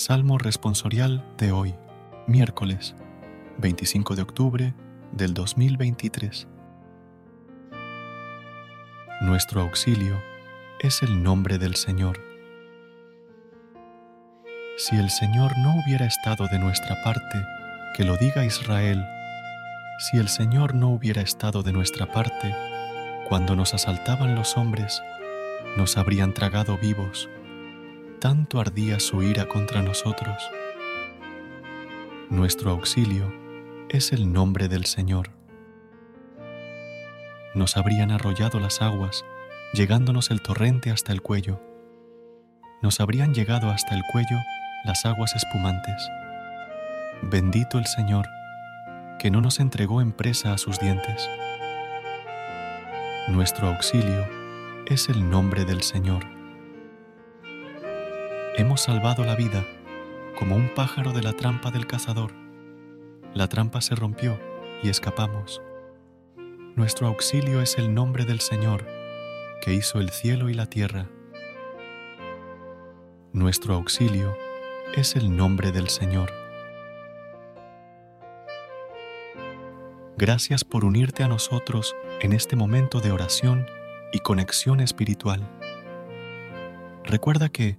Salmo responsorial de hoy, miércoles 25 de octubre del 2023. Nuestro auxilio es el nombre del Señor. Si el Señor no hubiera estado de nuestra parte, que lo diga Israel, si el Señor no hubiera estado de nuestra parte, cuando nos asaltaban los hombres, nos habrían tragado vivos tanto ardía su ira contra nosotros. Nuestro auxilio es el nombre del Señor. Nos habrían arrollado las aguas, llegándonos el torrente hasta el cuello. Nos habrían llegado hasta el cuello las aguas espumantes. Bendito el Señor, que no nos entregó en presa a sus dientes. Nuestro auxilio es el nombre del Señor hemos salvado la vida como un pájaro de la trampa del cazador. La trampa se rompió y escapamos. Nuestro auxilio es el nombre del Señor, que hizo el cielo y la tierra. Nuestro auxilio es el nombre del Señor. Gracias por unirte a nosotros en este momento de oración y conexión espiritual. Recuerda que,